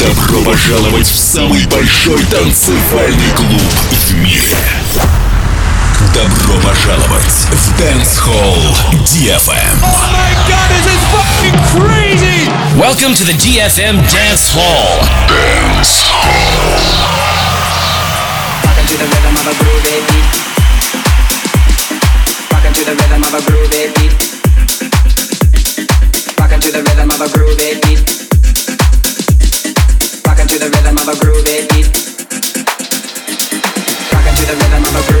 Добро пожаловать в самый большой танцевальный клуб в мире. Добро пожаловать в Dance Hall DFM. Oh my god, this is fucking crazy! Welcome to the DFM Dance Hall. Dance Hall. To the rhythm of a groovy beat. Rockin' to the rhythm of a groovy beat. rhythm of a groovy beat. To the rhythm of a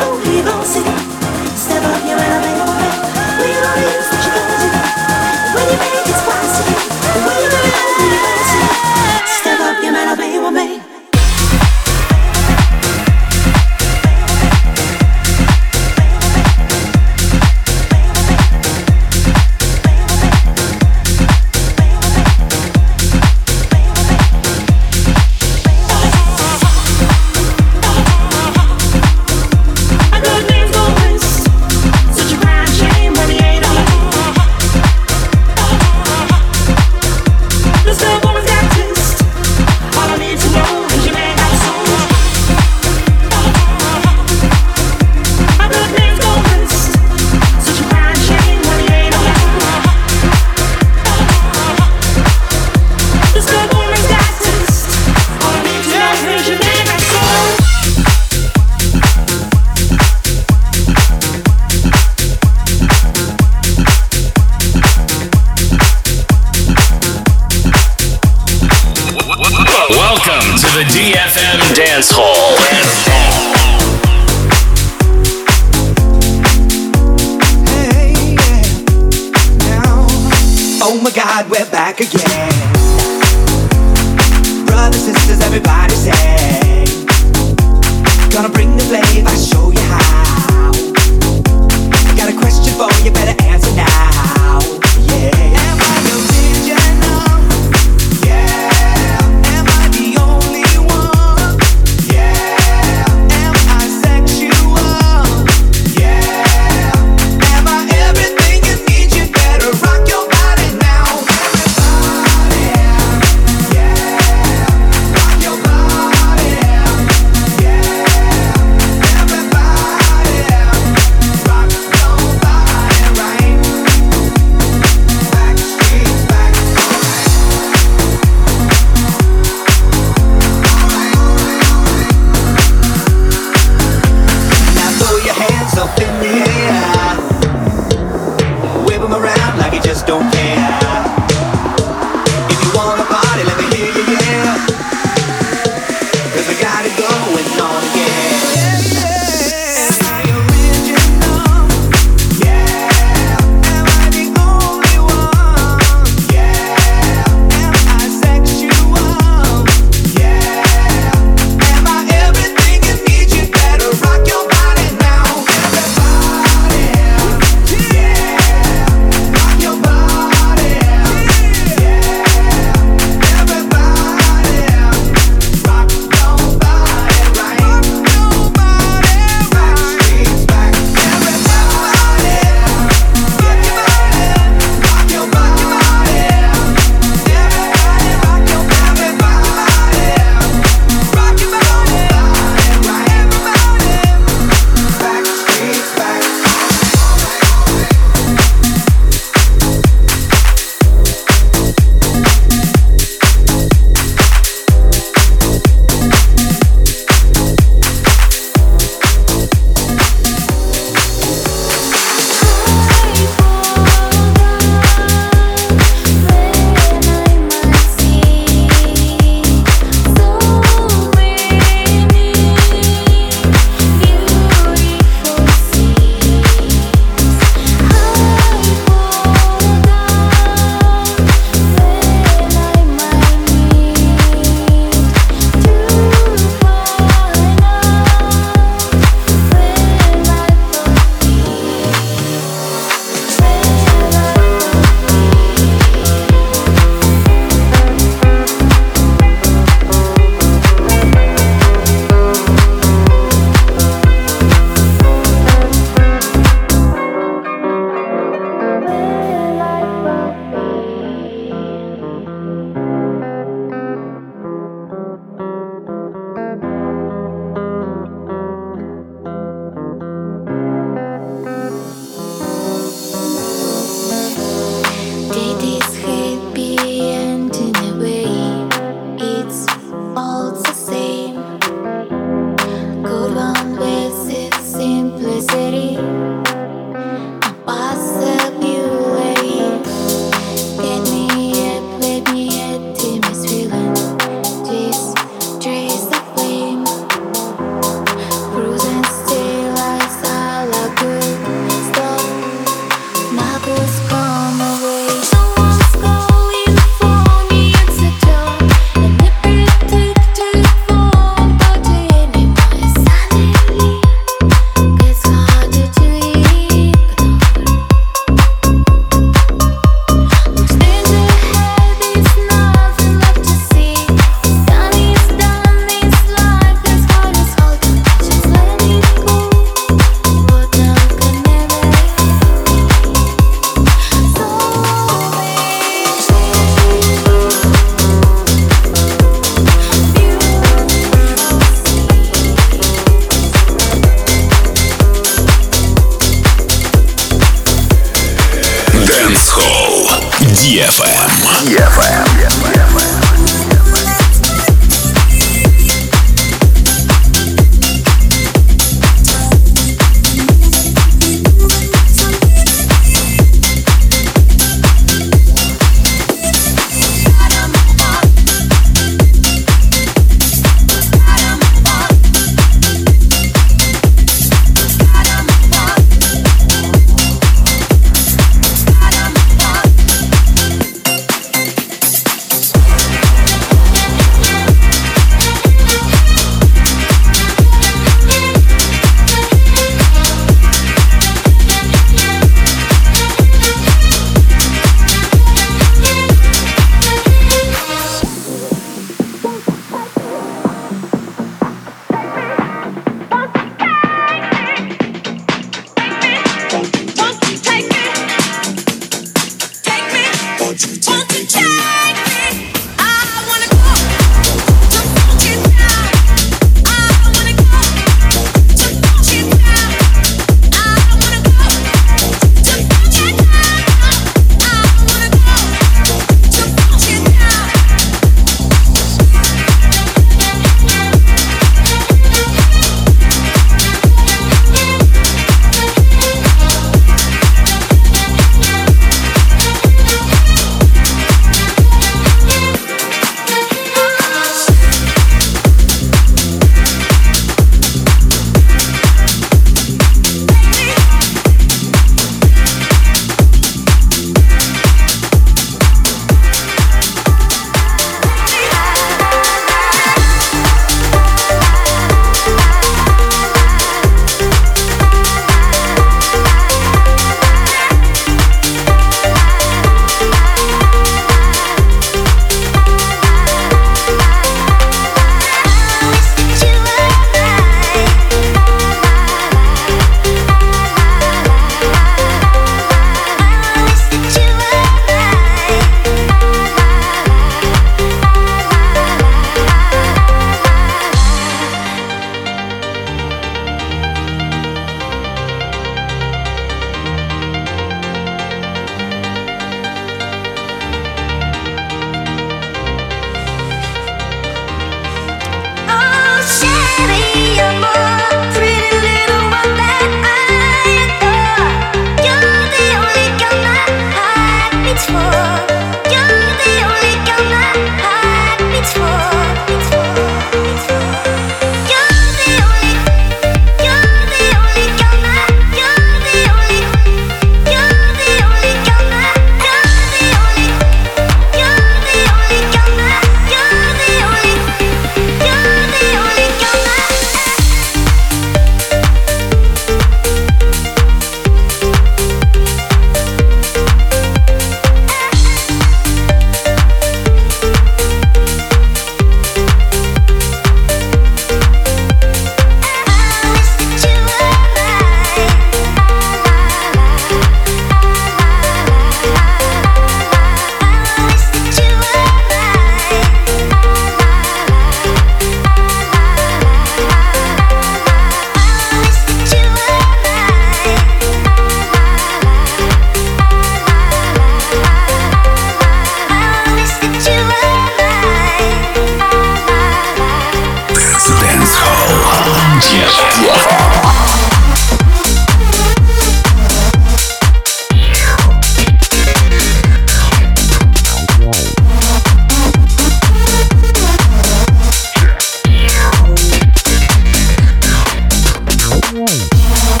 Música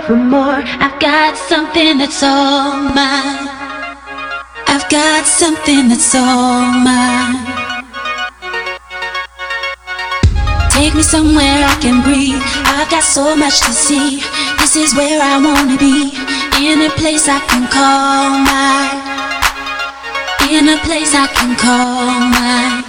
for more. I've got something that's all mine. I've got something that's all mine. Take me somewhere I can breathe. I've got so much to see. This is where I wanna be. In a place I can call mine. In a place I can call mine.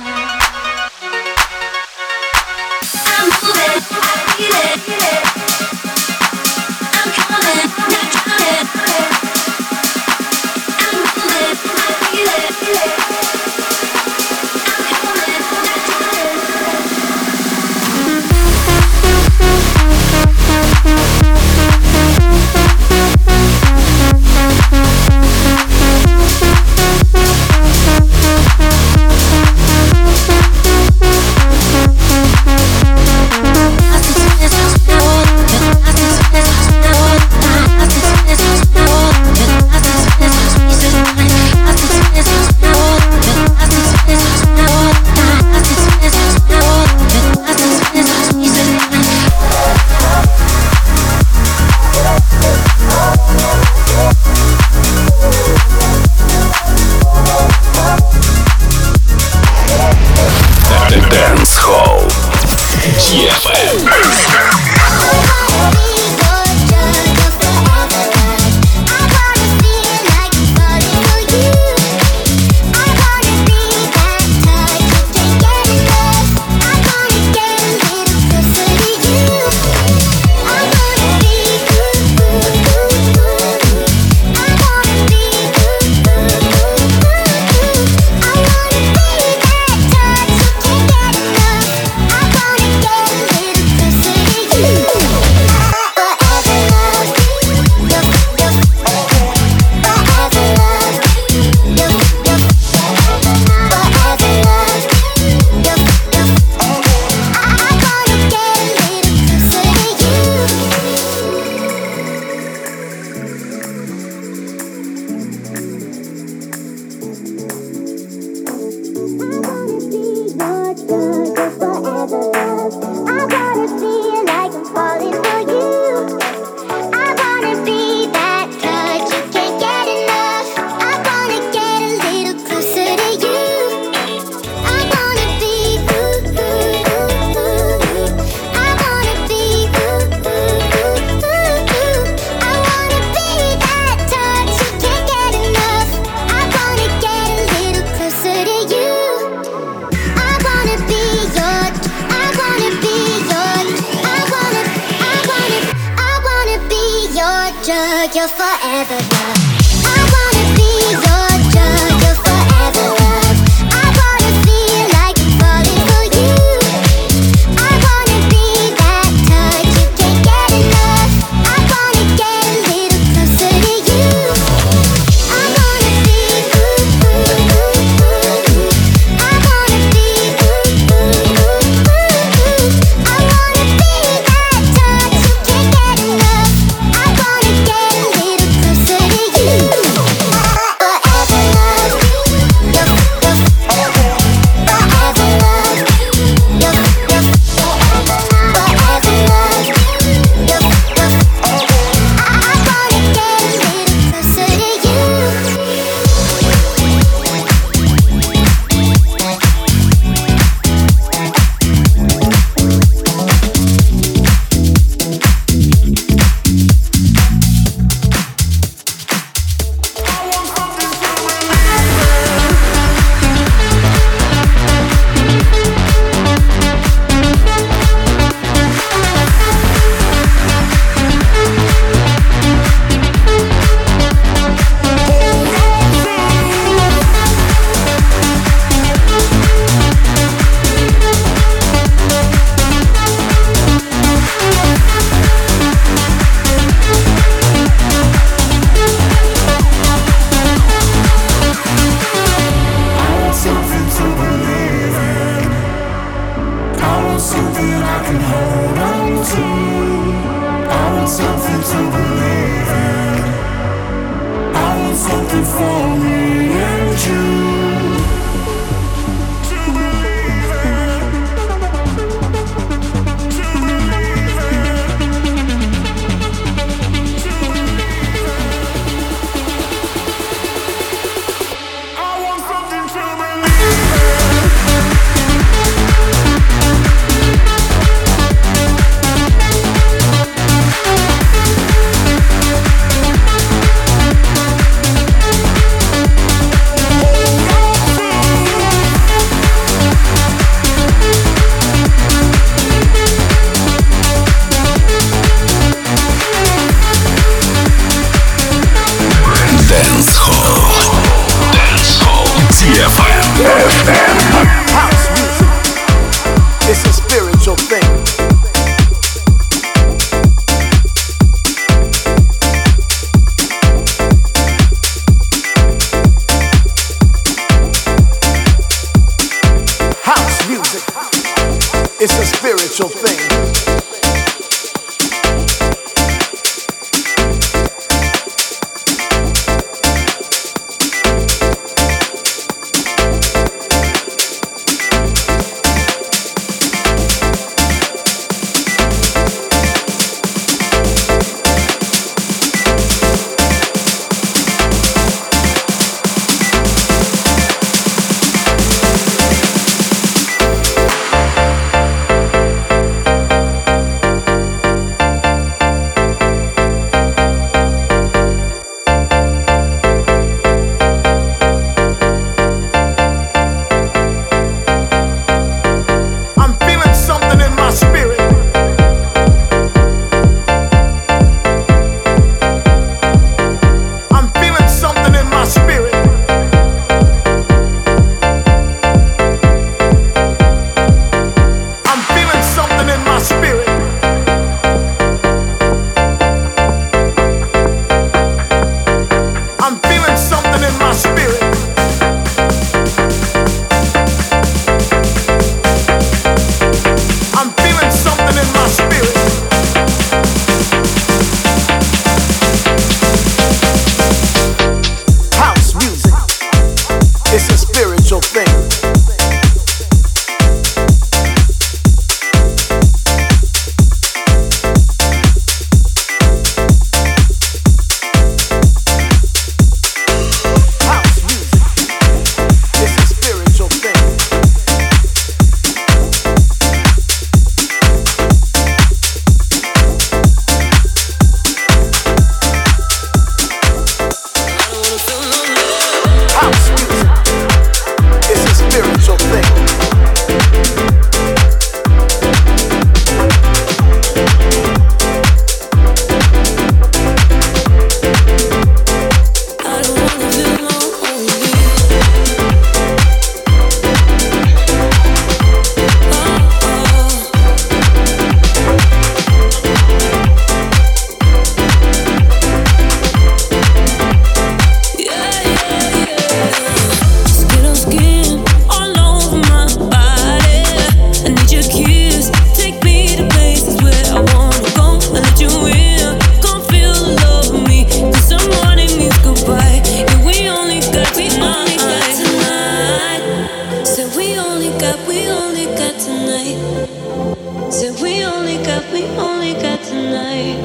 Tonight.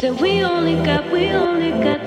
Said we only got, we only got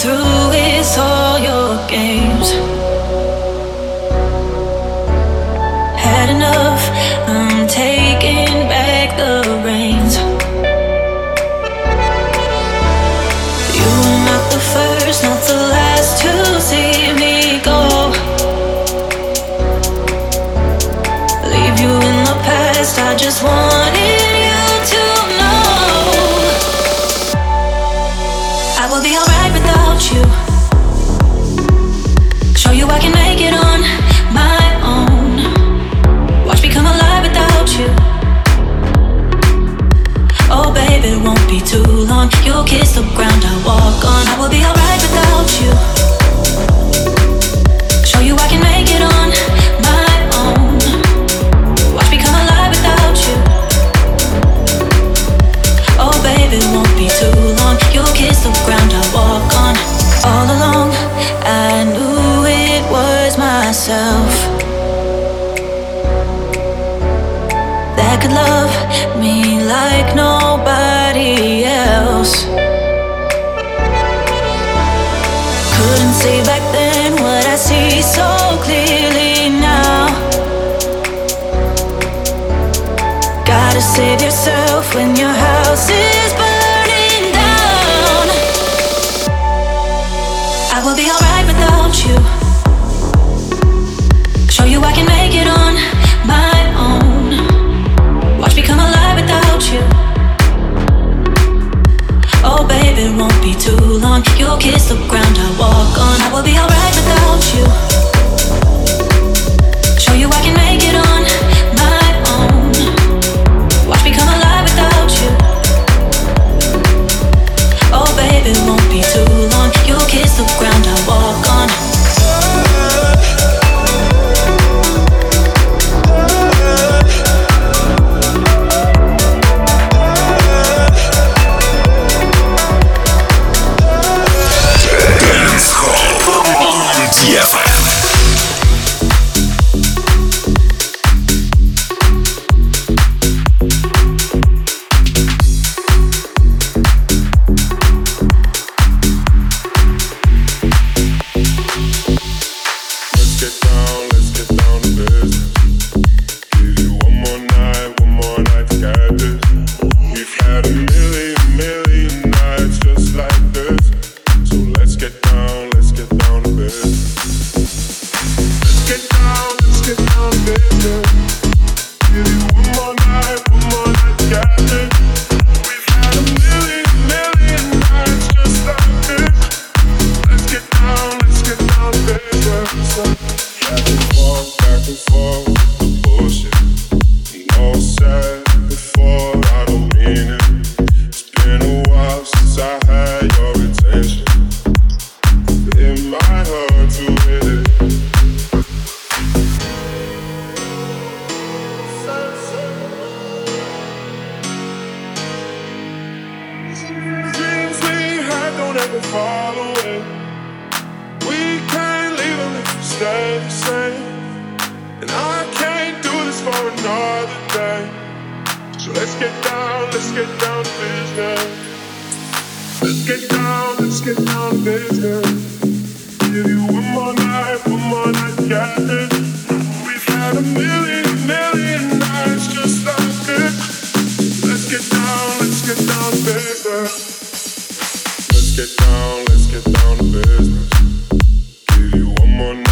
through the ground Let's get down, let's get down to business. Let's get down, let's get down to business. Give you one more night, one more night, yeah. We've had a million, million nights just like this. Let's get down, let's get down to business. Let's get down, let's get down to business. Give you one more night.